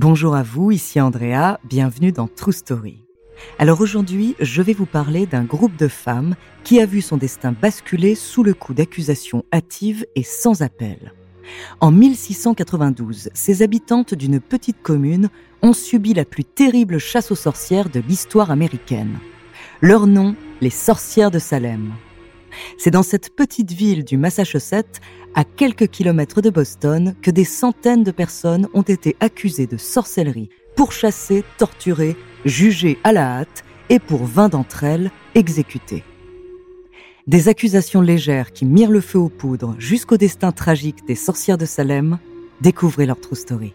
Bonjour à vous, ici Andrea, bienvenue dans True Story. Alors aujourd'hui, je vais vous parler d'un groupe de femmes qui a vu son destin basculer sous le coup d'accusations hâtives et sans appel. En 1692, ces habitantes d'une petite commune ont subi la plus terrible chasse aux sorcières de l'histoire américaine. Leur nom, les sorcières de Salem. C'est dans cette petite ville du Massachusetts, à quelques kilomètres de Boston, que des centaines de personnes ont été accusées de sorcellerie, pourchassées, torturées, jugées à la hâte et pour 20 d'entre elles, exécutées. Des accusations légères qui mirent le feu aux poudres jusqu'au destin tragique des sorcières de Salem, découvrez leur true story.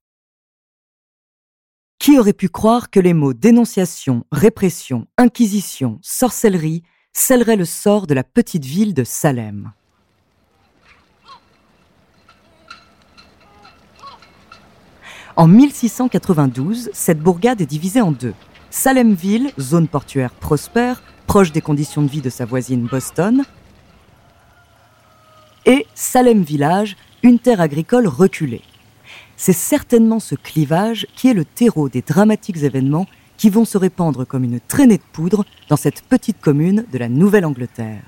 Qui aurait pu croire que les mots dénonciation, répression, inquisition, sorcellerie scelleraient le sort de la petite ville de Salem? En 1692, cette bourgade est divisée en deux. Salemville, zone portuaire prospère, proche des conditions de vie de sa voisine Boston, et Salem Village, une terre agricole reculée. C'est certainement ce clivage qui est le terreau des dramatiques événements qui vont se répandre comme une traînée de poudre dans cette petite commune de la Nouvelle-Angleterre.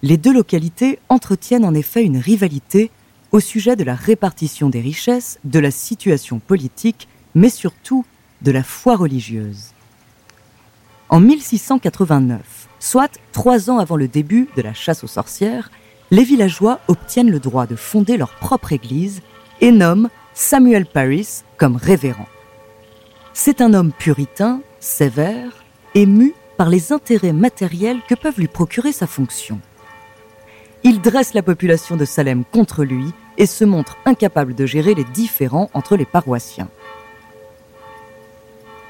Les deux localités entretiennent en effet une rivalité au sujet de la répartition des richesses, de la situation politique, mais surtout de la foi religieuse. En 1689, soit trois ans avant le début de la chasse aux sorcières, les villageois obtiennent le droit de fonder leur propre église et nomment Samuel Paris comme révérend. C'est un homme puritain, sévère, ému par les intérêts matériels que peuvent lui procurer sa fonction. Il dresse la population de Salem contre lui et se montre incapable de gérer les différends entre les paroissiens.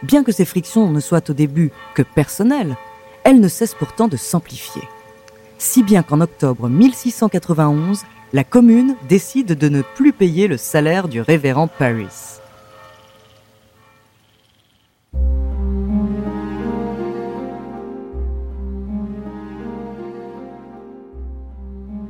Bien que ces frictions ne soient au début que personnelles, elles ne cessent pourtant de s'amplifier si bien qu'en octobre 1691, la commune décide de ne plus payer le salaire du révérend Paris.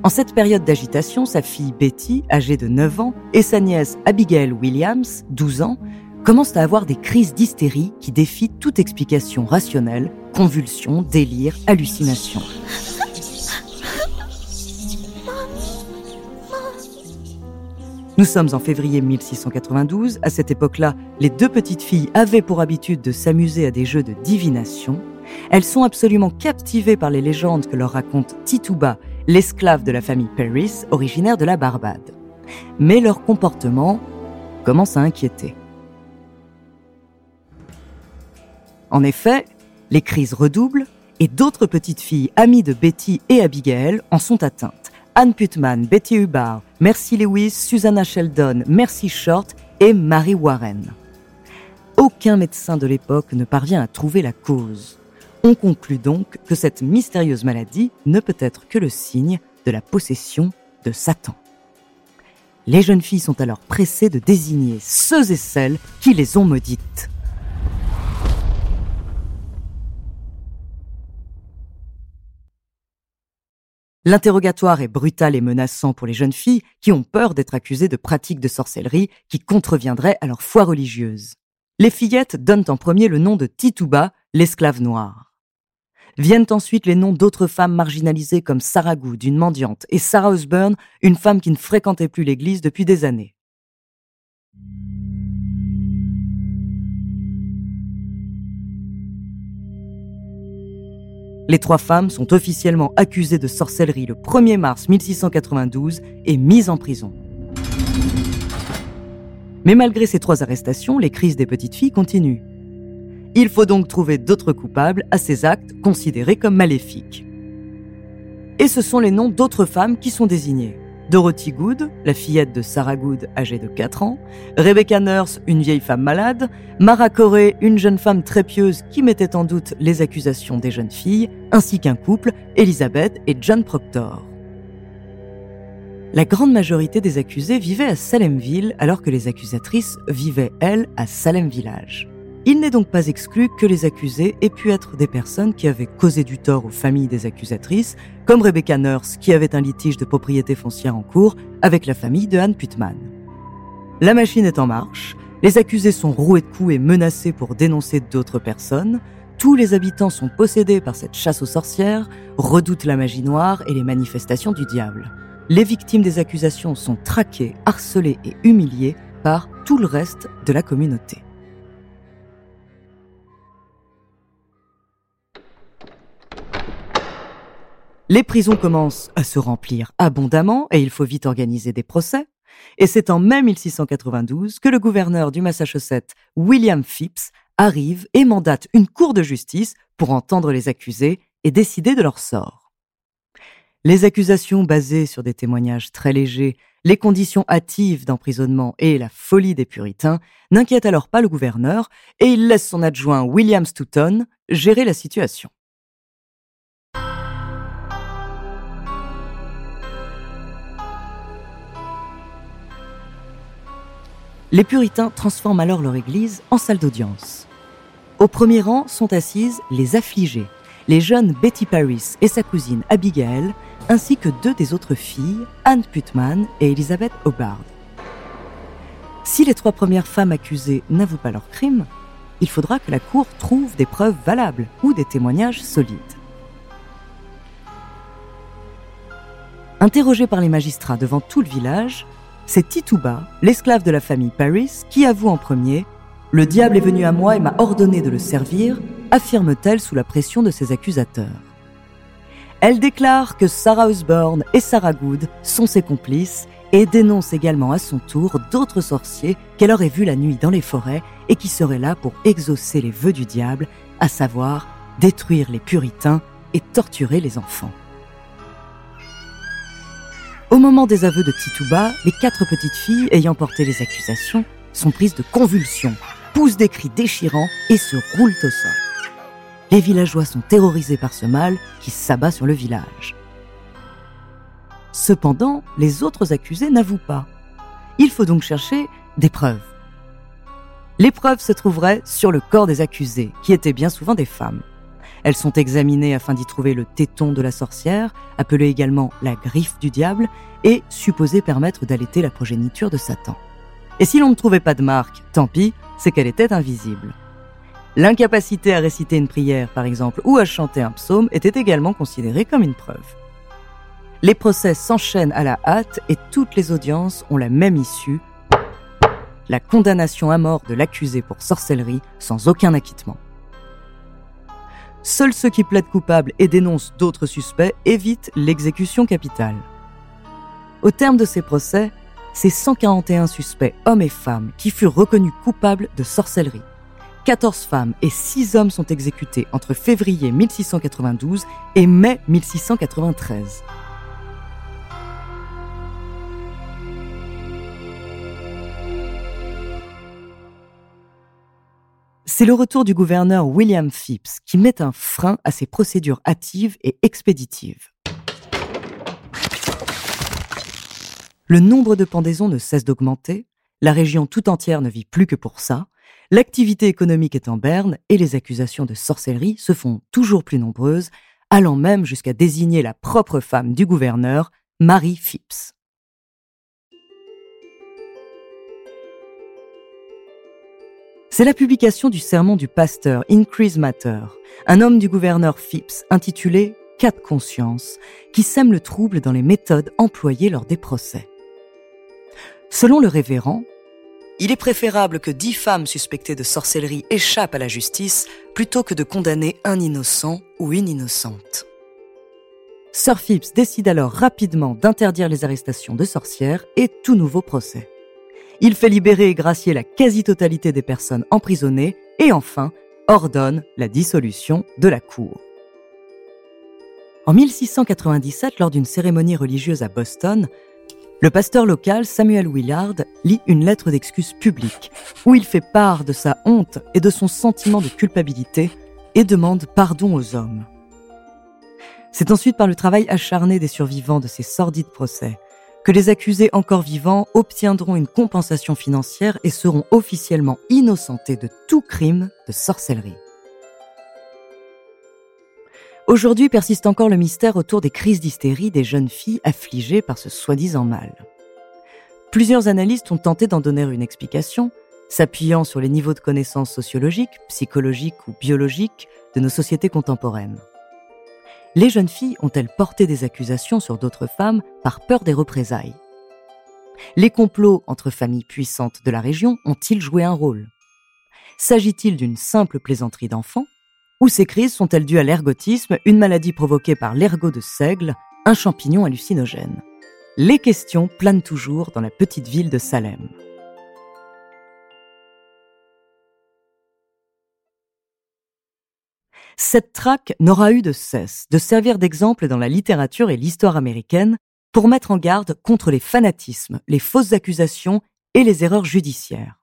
En cette période d'agitation, sa fille Betty, âgée de 9 ans, et sa nièce Abigail Williams, 12 ans, commencent à avoir des crises d'hystérie qui défient toute explication rationnelle, convulsions, délires, hallucinations. Nous sommes en février 1692. À cette époque-là, les deux petites filles avaient pour habitude de s'amuser à des jeux de divination. Elles sont absolument captivées par les légendes que leur raconte Tituba, l'esclave de la famille Paris, originaire de la Barbade. Mais leur comportement commence à inquiéter. En effet, les crises redoublent et d'autres petites filles amies de Betty et Abigail en sont atteintes. Anne Putman, Betty Hubbard, Mercy Lewis, Susanna Sheldon, Mercy Short et Mary Warren. Aucun médecin de l'époque ne parvient à trouver la cause. On conclut donc que cette mystérieuse maladie ne peut être que le signe de la possession de Satan. Les jeunes filles sont alors pressées de désigner ceux et celles qui les ont maudites. L'interrogatoire est brutal et menaçant pour les jeunes filles qui ont peur d'être accusées de pratiques de sorcellerie qui contreviendraient à leur foi religieuse. Les fillettes donnent en premier le nom de Tituba, l'esclave noire. Viennent ensuite les noms d'autres femmes marginalisées comme Sarah Good, une mendiante, et Sarah Osburn, une femme qui ne fréquentait plus l'église depuis des années. Les trois femmes sont officiellement accusées de sorcellerie le 1er mars 1692 et mises en prison. Mais malgré ces trois arrestations, les crises des petites filles continuent. Il faut donc trouver d'autres coupables à ces actes considérés comme maléfiques. Et ce sont les noms d'autres femmes qui sont désignés. Dorothy Good, la fillette de Sarah Good âgée de 4 ans, Rebecca Nurse, une vieille femme malade, Mara Corey, une jeune femme très pieuse qui mettait en doute les accusations des jeunes filles, ainsi qu'un couple, Elizabeth et John Proctor. La grande majorité des accusés vivaient à Salemville alors que les accusatrices vivaient, elles, à Salem Village. Il n'est donc pas exclu que les accusés aient pu être des personnes qui avaient causé du tort aux familles des accusatrices, comme Rebecca Nurse qui avait un litige de propriété foncière en cours avec la famille de Anne Putman. La machine est en marche, les accusés sont roués de coups et menacés pour dénoncer d'autres personnes, tous les habitants sont possédés par cette chasse aux sorcières, redoutent la magie noire et les manifestations du diable. Les victimes des accusations sont traquées, harcelées et humiliées par tout le reste de la communauté. Les prisons commencent à se remplir abondamment et il faut vite organiser des procès. Et c'est en mai 1692 que le gouverneur du Massachusetts, William Phipps, arrive et mandate une cour de justice pour entendre les accusés et décider de leur sort. Les accusations basées sur des témoignages très légers, les conditions hâtives d'emprisonnement et la folie des puritains n'inquiètent alors pas le gouverneur et il laisse son adjoint William Stoughton gérer la situation. Les puritains transforment alors leur église en salle d'audience. Au premier rang sont assises les affligées, les jeunes Betty Paris et sa cousine Abigail, ainsi que deux des autres filles, Anne Putman et Elizabeth Hobart. Si les trois premières femmes accusées n'avouent pas leur crime, il faudra que la Cour trouve des preuves valables ou des témoignages solides. Interrogée par les magistrats devant tout le village, c'est Tituba, l'esclave de la famille Paris, qui avoue en premier Le diable est venu à moi et m'a ordonné de le servir, affirme-t-elle sous la pression de ses accusateurs. Elle déclare que Sarah Osborne et Sarah Good sont ses complices et dénonce également à son tour d'autres sorciers qu'elle aurait vus la nuit dans les forêts et qui seraient là pour exaucer les vœux du diable, à savoir détruire les puritains et torturer les enfants. Au moment des aveux de Tituba, les quatre petites filles ayant porté les accusations sont prises de convulsions, poussent des cris déchirants et se roulent au sol. Les villageois sont terrorisés par ce mal qui s'abat sur le village. Cependant, les autres accusés n'avouent pas. Il faut donc chercher des preuves. Les preuves se trouveraient sur le corps des accusés, qui étaient bien souvent des femmes. Elles sont examinées afin d'y trouver le téton de la sorcière, appelé également la griffe du diable, et supposé permettre d'allaiter la progéniture de Satan. Et si l'on ne trouvait pas de marque, tant pis, c'est qu'elle était invisible. L'incapacité à réciter une prière, par exemple, ou à chanter un psaume était également considérée comme une preuve. Les procès s'enchaînent à la hâte et toutes les audiences ont la même issue, la condamnation à mort de l'accusé pour sorcellerie sans aucun acquittement. Seuls ceux qui plaident coupables et dénoncent d'autres suspects évitent l'exécution capitale. Au terme de ces procès, c'est 141 suspects, hommes et femmes, qui furent reconnus coupables de sorcellerie. 14 femmes et 6 hommes sont exécutés entre février 1692 et mai 1693. C'est le retour du gouverneur William Phipps qui met un frein à ces procédures hâtives et expéditives. Le nombre de pendaisons ne cesse d'augmenter, la région tout entière ne vit plus que pour ça, l'activité économique est en berne et les accusations de sorcellerie se font toujours plus nombreuses, allant même jusqu'à désigner la propre femme du gouverneur, Marie Phipps. C'est la publication du sermon du pasteur Increase Matter, un homme du gouverneur Phipps intitulé Cas de conscience, qui sème le trouble dans les méthodes employées lors des procès. Selon le révérend, il est préférable que dix femmes suspectées de sorcellerie échappent à la justice plutôt que de condamner un innocent ou une innocente. Sir Phipps décide alors rapidement d'interdire les arrestations de sorcières et tout nouveau procès. Il fait libérer et gracier la quasi-totalité des personnes emprisonnées et enfin ordonne la dissolution de la cour. En 1697, lors d'une cérémonie religieuse à Boston, le pasteur local Samuel Willard lit une lettre d'excuse publique où il fait part de sa honte et de son sentiment de culpabilité et demande pardon aux hommes. C'est ensuite par le travail acharné des survivants de ces sordides procès que les accusés encore vivants obtiendront une compensation financière et seront officiellement innocentés de tout crime de sorcellerie. Aujourd'hui persiste encore le mystère autour des crises d'hystérie des jeunes filles affligées par ce soi-disant mal. Plusieurs analystes ont tenté d'en donner une explication, s'appuyant sur les niveaux de connaissances sociologiques, psychologiques ou biologiques de nos sociétés contemporaines. Les jeunes filles ont-elles porté des accusations sur d'autres femmes par peur des représailles? Les complots entre familles puissantes de la région ont-ils joué un rôle? S'agit-il d'une simple plaisanterie d'enfants? Ou ces crises sont-elles dues à l'ergotisme, une maladie provoquée par l'ergot de seigle, un champignon hallucinogène? Les questions planent toujours dans la petite ville de Salem. Cette traque n'aura eu de cesse de servir d'exemple dans la littérature et l'histoire américaine pour mettre en garde contre les fanatismes, les fausses accusations et les erreurs judiciaires.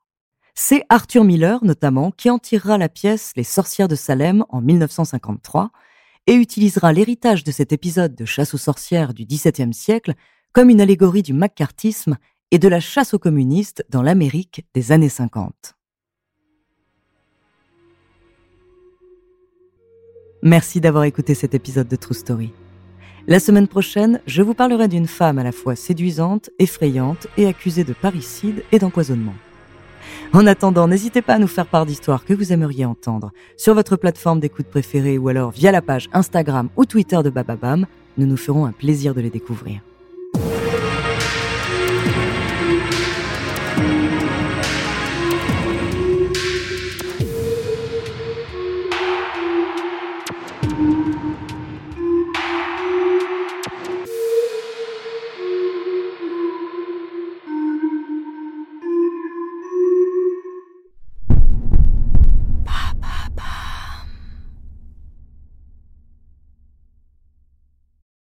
C'est Arthur Miller, notamment, qui en tirera la pièce Les sorcières de Salem en 1953 et utilisera l'héritage de cet épisode de chasse aux sorcières du XVIIe siècle comme une allégorie du macartisme et de la chasse aux communistes dans l'Amérique des années 50. Merci d'avoir écouté cet épisode de True Story. La semaine prochaine, je vous parlerai d'une femme à la fois séduisante, effrayante et accusée de parricide et d'empoisonnement. En attendant, n'hésitez pas à nous faire part d'histoires que vous aimeriez entendre sur votre plateforme d'écoute préférée ou alors via la page Instagram ou Twitter de Bababam. Nous nous ferons un plaisir de les découvrir.